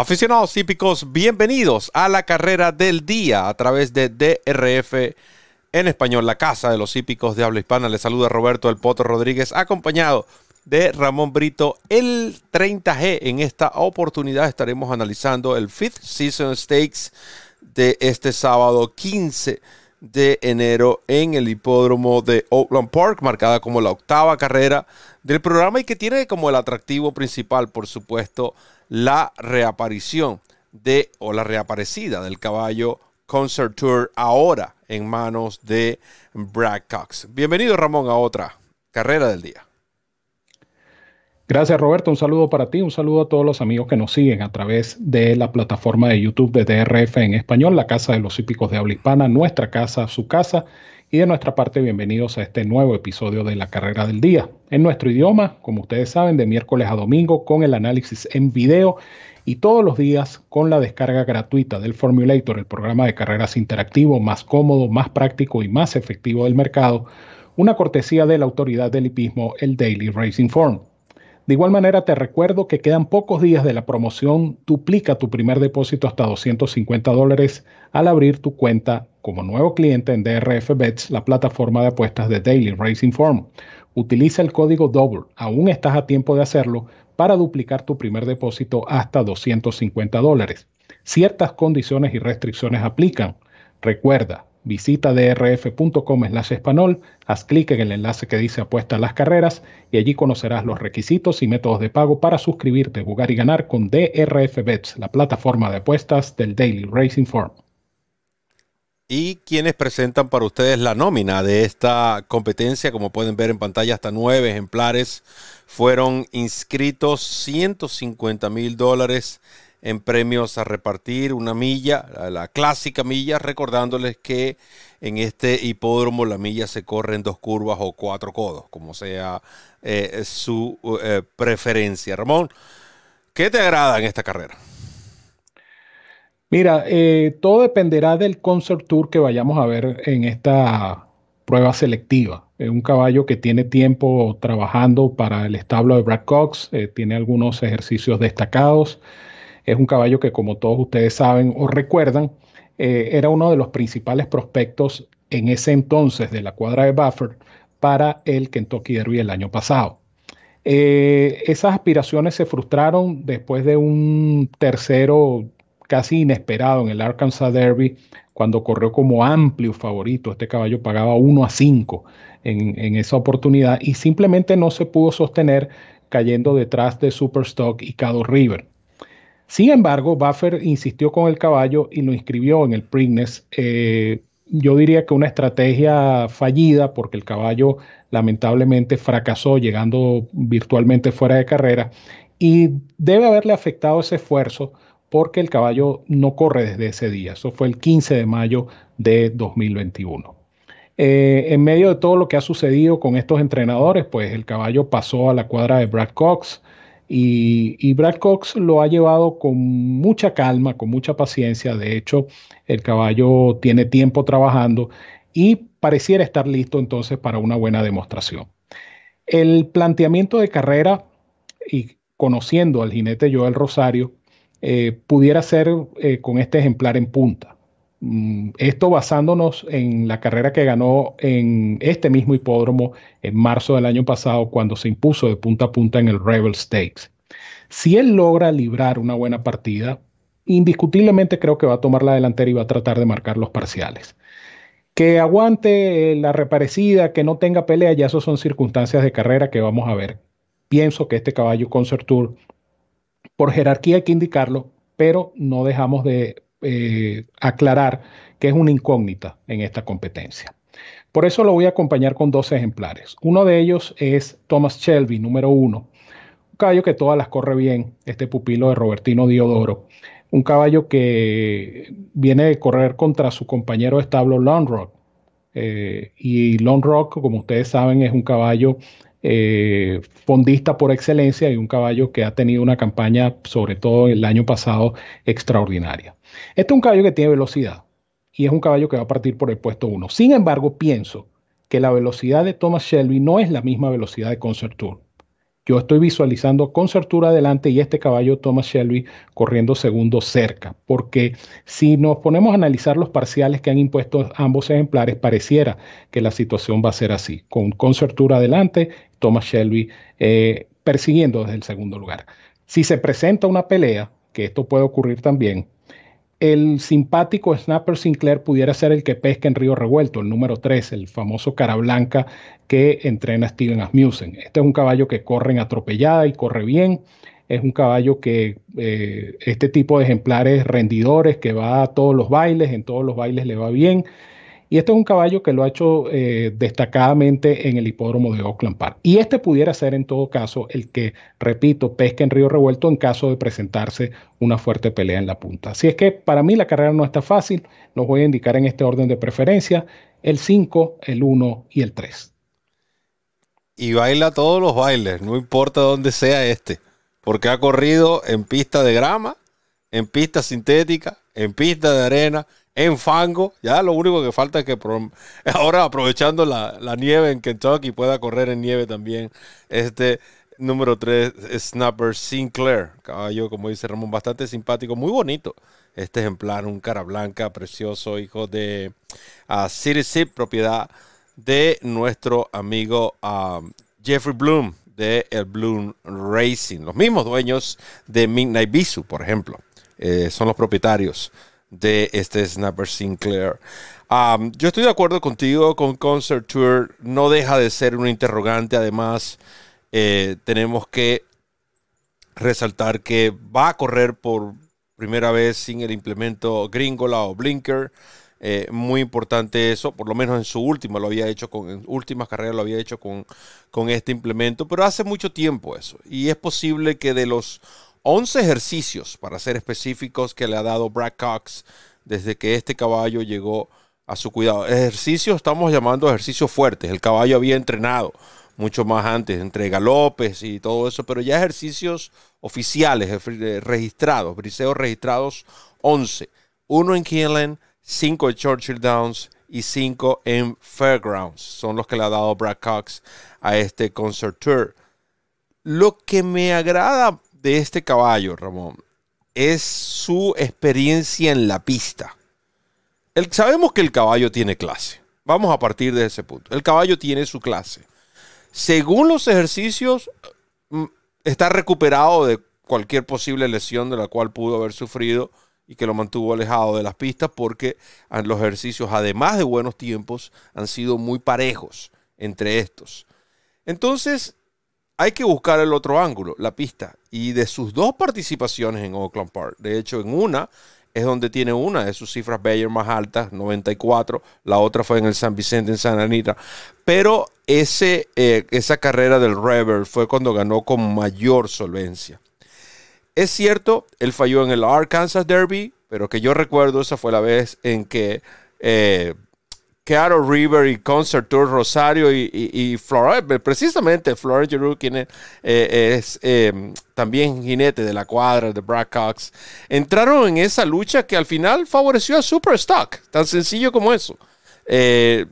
Aficionados típicos, bienvenidos a la carrera del día a través de DRF en español, la casa de los hípicos de habla hispana. Les saluda Roberto El Poto Rodríguez, acompañado de Ramón Brito, el 30G. En esta oportunidad estaremos analizando el Fifth Season Stakes de este sábado 15 de enero en el hipódromo de Oakland Park, marcada como la octava carrera del programa y que tiene como el atractivo principal, por supuesto, la reaparición de o la reaparecida del caballo Concert Tour ahora en manos de Brad Cox. Bienvenido Ramón a otra carrera del día. Gracias Roberto, un saludo para ti, un saludo a todos los amigos que nos siguen a través de la plataforma de YouTube de DRF en español, la Casa de los Hípicos de Habla Hispana, nuestra casa, su casa. Y de nuestra parte, bienvenidos a este nuevo episodio de la carrera del día. En nuestro idioma, como ustedes saben, de miércoles a domingo, con el análisis en video y todos los días con la descarga gratuita del Formulator, el programa de carreras interactivo más cómodo, más práctico y más efectivo del mercado, una cortesía de la autoridad del hipismo, el Daily Racing Form. De igual manera, te recuerdo que quedan pocos días de la promoción. Duplica tu primer depósito hasta 250 dólares al abrir tu cuenta como nuevo cliente en DRF Bets, la plataforma de apuestas de Daily Racing Form. Utiliza el código DOUBLE, aún estás a tiempo de hacerlo, para duplicar tu primer depósito hasta 250 dólares. Ciertas condiciones y restricciones aplican. Recuerda, Visita drf.com slash español, haz clic en el enlace que dice apuesta a las carreras y allí conocerás los requisitos y métodos de pago para suscribirte, jugar y ganar con DRF Bets, la plataforma de apuestas del Daily Racing Form. Y quienes presentan para ustedes la nómina de esta competencia, como pueden ver en pantalla, hasta nueve ejemplares fueron inscritos, 150 mil dólares en premios a repartir, una milla, la, clásica milla, recordándoles que en este hipódromo la milla se corre en dos curvas o cuatro codos, como sea eh, su eh, preferencia. Ramón, ¿qué te agrada en esta carrera? Mira, eh, todo dependerá del concert tour que vayamos a ver en esta prueba selectiva. Es un caballo que tiene tiempo trabajando para el establo de Brad Cox, tiene algunos ejercicios destacados. Es un caballo que, como todos ustedes saben o recuerdan, eh, era uno de los principales prospectos en ese entonces de la cuadra de Buffer para el Kentucky Derby el año pasado. Eh, esas aspiraciones se frustraron después de un tercero casi inesperado en el Arkansas Derby, cuando corrió como amplio favorito. Este caballo pagaba 1 a 5 en, esa oportunidad y simplemente no se pudo sostener cayendo detrás de Superstock y Cado River. Sin embargo, Buffer insistió con el caballo y lo inscribió en el Preakness. Eh, yo diría que una estrategia fallida porque el caballo lamentablemente fracasó llegando virtualmente fuera de carrera y debe haberle afectado ese esfuerzo porque el caballo no corre desde ese día. Eso fue el 15 de mayo de 2021. Eh, en medio de todo lo que ha sucedido con estos entrenadores, pues el caballo pasó a la cuadra de Brad Cox, y, Brad Cox lo ha llevado con mucha calma, con mucha paciencia. De hecho, el caballo tiene tiempo trabajando y pareciera estar listo entonces para una buena demostración. El planteamiento de carrera y conociendo al jinete Joel Rosario, eh, pudiera ser eh, con este ejemplar en punta. Mm, esto basándonos en la carrera que ganó en este mismo hipódromo en marzo del año pasado cuando se impuso de punta a punta en el Rebel Stakes. Si él logra librar una buena partida, indiscutiblemente creo que va a tomar la delantera y va a tratar de marcar los parciales. Que aguante la reparecida, que no tenga pelea, ya eso son circunstancias de carrera que vamos a ver. Pienso que este caballo Concert Tour, por jerarquía hay que indicarlo, pero no dejamos de eh, aclarar que es una incógnita en esta competencia. Por eso lo voy a acompañar con dos ejemplares. Uno de ellos es Thomas Shelby, número uno. Un caballo que todas las corre bien, este pupilo de Robertino Diodoro. Un caballo que viene de correr contra su compañero de establo Long Rock. Eh, y Long Rock, como ustedes saben, es un caballo eh, fondista por excelencia y un caballo que ha tenido una campaña, sobre todo el año pasado, extraordinaria. Este es un caballo que tiene velocidad y es un caballo que va a partir por el puesto 1. Sin embargo, pienso que la velocidad de Thomas Shelby no es la misma velocidad de Concert Tour. Yo estoy visualizando con Certura adelante y este caballo Thomas Shelby corriendo segundo cerca, porque si nos ponemos a analizar los parciales que han impuesto ambos ejemplares, pareciera que la situación va a ser así, con, con Certura adelante, Thomas Shelby eh, persiguiendo desde el segundo lugar. Si se presenta una pelea, que esto puede ocurrir también, el simpático Snapper Sinclair pudiera ser el que pesca en Río Revuelto, el número 3, el famoso cara blanca que entrena Steven Asmussen. Este es un caballo que corre en atropellada y corre bien. Es un caballo que eh, este tipo de ejemplares rendidores que va a todos los bailes, en todos los bailes le va bien. Y este es un caballo que lo ha hecho eh, destacadamente en el hipódromo de Oakland Park. Y este pudiera ser en todo caso el que, repito, pesca en Río Revuelto en caso de presentarse una fuerte pelea en la punta. Así es que para mí la carrera no está fácil. Los voy a indicar en este orden de preferencia. El 5, el 1 y el 3. Y baila todos los bailes, no importa dónde sea este. Porque ha corrido en pista de grama, en pista sintética, en pista de arena, en fango. Ya lo único que falta es que ahora aprovechando la, nieve en Kentucky pueda correr en nieve también. Este número 3, Snapper Sinclair. Caballo, como dice Ramón, bastante simpático, muy bonito. Este ejemplar, un cara blanca, precioso, hijo de uh, City Zip, propiedad de nuestro amigo Jeffrey Bloom de el Bloom Racing. Los mismos dueños de Midnight Bisu, por ejemplo. Eh, son los propietarios de este Snapper Sinclair. yo estoy de acuerdo contigo con Concert Tour. No deja de ser un interrogante. Además, eh, tenemos que resaltar que va a correr por primera vez sin el implemento Gringola o Blinker. Eh, muy importante eso, por lo menos en su última lo había hecho con, últimas carreras lo había hecho con, con este implemento, pero hace mucho tiempo eso. Y es posible que de los 11 ejercicios, para ser específicos, que le ha dado Brad Cox desde que este caballo llegó a su cuidado. Ejercicios estamos llamando ejercicios fuertes. El caballo había entrenado mucho más antes, entre galopes y todo eso, pero ya ejercicios oficiales, eh, registrados, briseos registrados, 11. Uno en Keeneland, 5 en Churchill Downs y 5 en Fairgrounds. Son los que le ha dado Brad Cox a este Concert Tour. Lo que me agrada de este caballo, Ramón, es su experiencia en la pista. sabemos que el caballo tiene clase. Vamos a partir de ese punto. El caballo tiene su clase. Según los ejercicios, mm, está recuperado de cualquier posible lesión de la cual pudo haber sufrido y que lo mantuvo alejado de las pistas porque los ejercicios, además de buenos tiempos, han sido muy parejos entre estos. Entonces, hay que buscar el otro ángulo, la pista. Y de sus dos participaciones en Oakland Park, de hecho en una es donde tiene una de sus cifras Bayer más altas, 94, la otra fue en el San Vicente, en San Anita. Pero ese, eh, esa carrera del Rever fue cuando ganó con mayor solvencia. Es cierto, él falló en el Arkansas Derby, pero que yo recuerdo, esa fue la vez en que... Eh, Kearo River y Concert Tour Rosario y, y, eh, precisamente Florent Giroux, quien es, eh, em, también jinete de la cuadra de Brad Cox, entraron en esa lucha que al final favoreció a Superstock, tan sencillo como eso. Eh,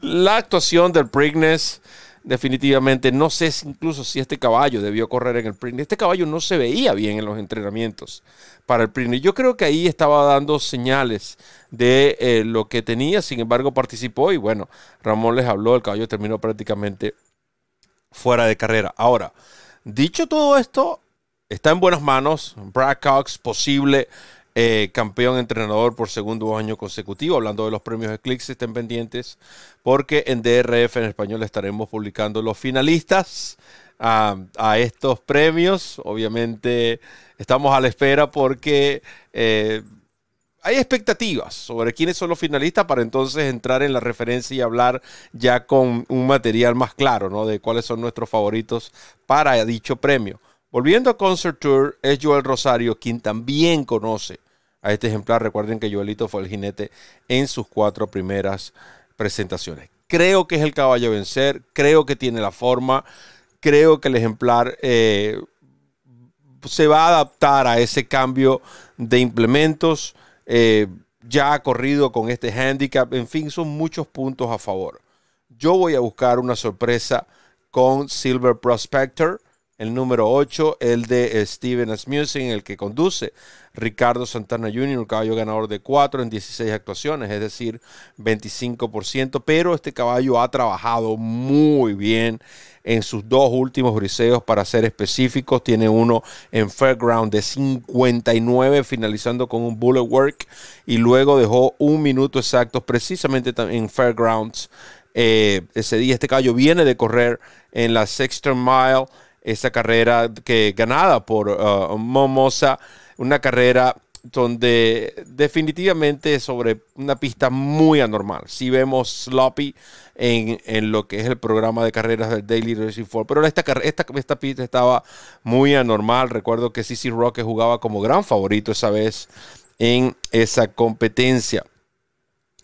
la actuación del Preakness definitivamente no sé incluso si este caballo debió correr en el Preakness. Este caballo no se veía bien en los entrenamientos para el Preakness. Yo creo que ahí estaba dando señales de eh, lo que tenía, sin embargo participó y bueno, Ramón les habló, el caballo terminó prácticamente fuera de carrera. Ahora, dicho todo esto, está en buenas manos. Brad Cox, posible eh, campeón entrenador por segundo año consecutivo. Hablando de los premios Eclipse, estén pendientes porque en DRF en español estaremos publicando los finalistas a, estos premios. Obviamente estamos a la espera porque eh, hay expectativas sobre quiénes son los finalistas para entonces entrar en la referencia y hablar ya con un material más claro, ¿no? De cuáles son nuestros favoritos para dicho premio. Volviendo a Concert Tour, es Joel Rosario quien también conoce a este ejemplar. Recuerden que Joelito fue el jinete en sus cuatro primeras presentaciones. Creo que es el caballo a vencer, creo que tiene la forma, creo que el ejemplar eh, se va a adaptar a ese cambio de implementos. Eh, ya ha corrido con este handicap, en fin, son muchos puntos a favor. Yo voy a buscar una sorpresa con Silver Prospector. El número 8, el de Steven Asmussen, el que conduce Ricardo Santana Jr., un caballo ganador de 4 en 16 actuaciones, es decir, 25%. Pero este caballo ha trabajado muy bien en sus dos últimos briseos, para ser específicos. Tiene uno en Fairground de 59, finalizando con un bullet work. Y luego dejó un minuto exacto, precisamente en Fairgrounds. Eh, ese día este caballo viene de correr en la Sexton Mile esa carrera que ganada por uh, Momosa, una carrera donde definitivamente sobre una pista muy anormal. Si vemos sloppy en, lo que es el programa de carreras del Daily Racing Form, pero esta, esta, esta pista estaba muy anormal. Recuerdo que CC Roque jugaba como gran favorito esa vez en esa competencia.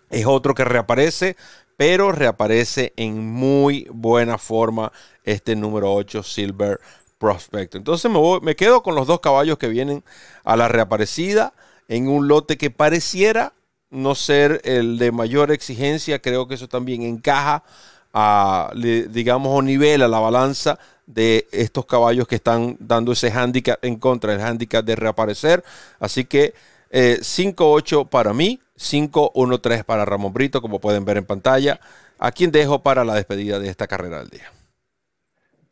Es otro que reaparece, pero reaparece en muy buena forma este número 8 Silver Prospect. Entonces me, me quedo con los dos caballos que vienen a la reaparecida en un lote que pareciera no ser el de mayor exigencia. Creo que eso también encaja a, digamos, o nivel a la balanza de estos caballos que están dando ese handicap en contra del handicap de reaparecer. Así que 5-8 eh, para mí, 5-1-3 para Ramón Brito, como pueden ver en pantalla, a quien dejo para la despedida de esta carrera del día.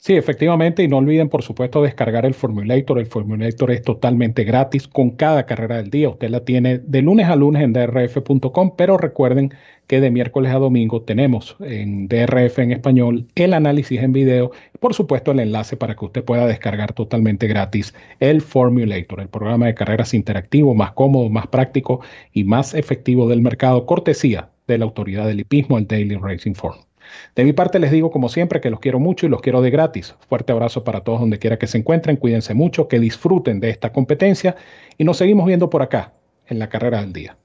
Sí, efectivamente, y no olviden, por supuesto, descargar el Formulator. El Formulator es totalmente gratis con cada carrera del día. Usted la tiene de lunes a lunes en drf.com, pero recuerden que de miércoles a domingo tenemos en DRF en español el análisis en video y, por supuesto, el enlace para que usted pueda descargar totalmente gratis el Formulator, el programa de carreras interactivo más cómodo, más práctico y más efectivo del mercado, cortesía de la autoridad del hipismo, el Daily Racing Form. De mi parte les digo como siempre que los quiero mucho y los quiero de gratis. Fuerte abrazo para todos donde quiera que se encuentren, cuídense mucho, que disfruten de esta competencia y nos seguimos viendo por acá en la carrera del día.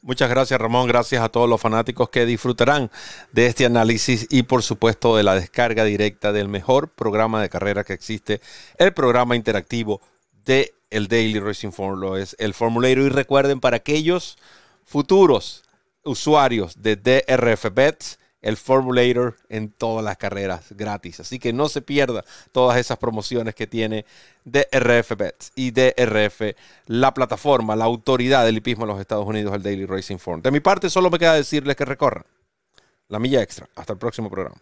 Muchas gracias Ramón, gracias a todos los fanáticos que disfrutarán de este análisis y por supuesto de la descarga directa del mejor programa de carrera que existe, el programa interactivo de el Daily Racing Form, lo es el Formulator y recuerden para aquellos futuros usuarios de DRF Bets, el Formulator en todas las carreras gratis. Así que no se pierda todas esas promociones que tiene DRF Bets y DRF, la plataforma, la autoridad del hipismo en los Estados Unidos, el Daily Racing Form. De mi parte, solo me queda decirles que recorran la milla extra. Hasta el próximo programa.